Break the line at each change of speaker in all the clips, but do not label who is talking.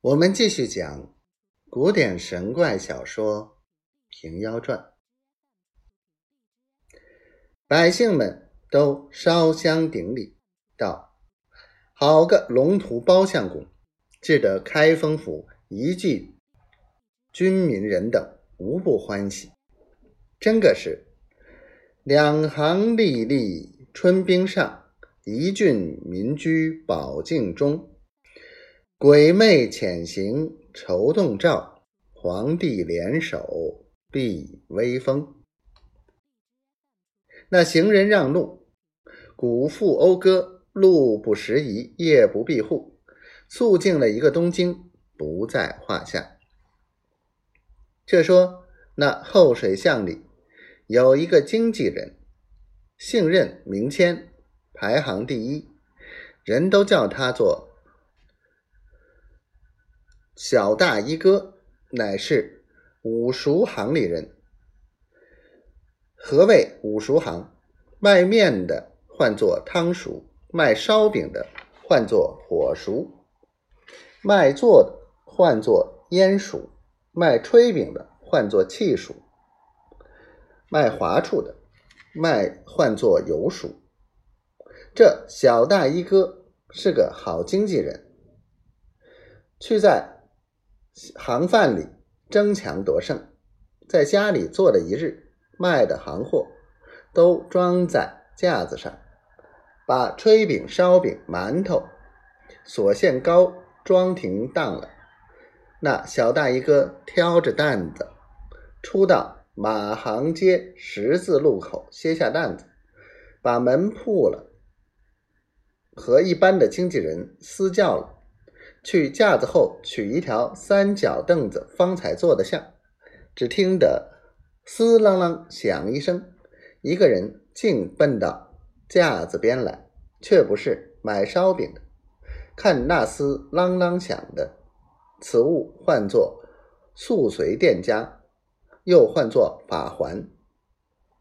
我们继续讲古典神怪小说《平妖传》。百姓们都烧香顶礼，道：“好个龙图包相公，治得开封府一句军民人等无不欢喜。真个是两行沥沥春冰上，一郡民居宝镜中。”鬼魅潜行愁动照，皇帝联手避威风。那行人让路，古妇讴歌，路不拾遗，夜不闭户，肃静了一个东京，不在话下。却说那后水巷里有一个经纪人，姓任名谦，排行第一，人都叫他做。小大衣哥乃是五熟行里人。何谓五熟行？卖面的唤作汤熟，卖烧饼的唤作火熟，卖做的唤作烟熟，卖炊饼的唤作气熟，卖华处的卖唤作油熟。这小大衣哥是个好经纪人，去在。行贩里争强夺胜，在家里做了一日，卖的行货都装在架子上，把炊饼、烧饼、馒头、锁线糕装停当了。那小大衣哥挑着担子，出到马行街十字路口歇下担子，把门铺了，和一般的经纪人私教了。去架子后取一条三角凳子，方才坐得下。只听得“嘶啷啷”响一声，一个人竟奔到架子边来，却不是买烧饼的。看那厮啷啷响的，此物唤作素随店家，又唤作法环，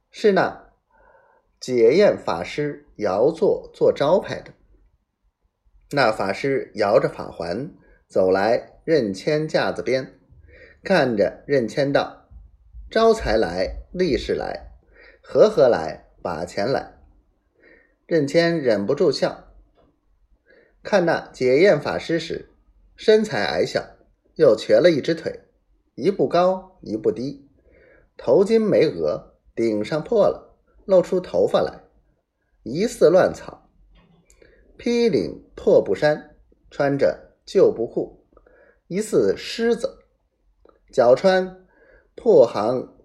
是那解验法师摇座做招牌的。那法师摇着法环走来，任谦架子边，看着任谦道：“招财来，利是来，和和来，把钱来。”任谦忍不住笑。看那解验法师时，身材矮小，又瘸了一只腿，一步高一步低，头巾没额，顶上破了，露出头发来，疑似乱草。披领破布衫，穿着旧布裤，疑似狮子；脚穿破行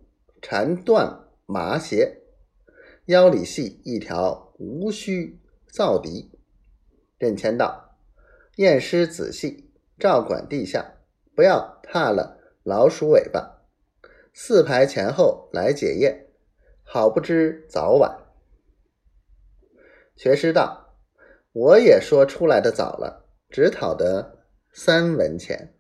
缠缎麻鞋，腰里系一条无须皂笛。任谦道：“验尸仔细，照管地下，不要踏了老鼠尾巴。四排前后来解验，好不知早晚。”学师道。我也说出来的早了，只讨得三文钱。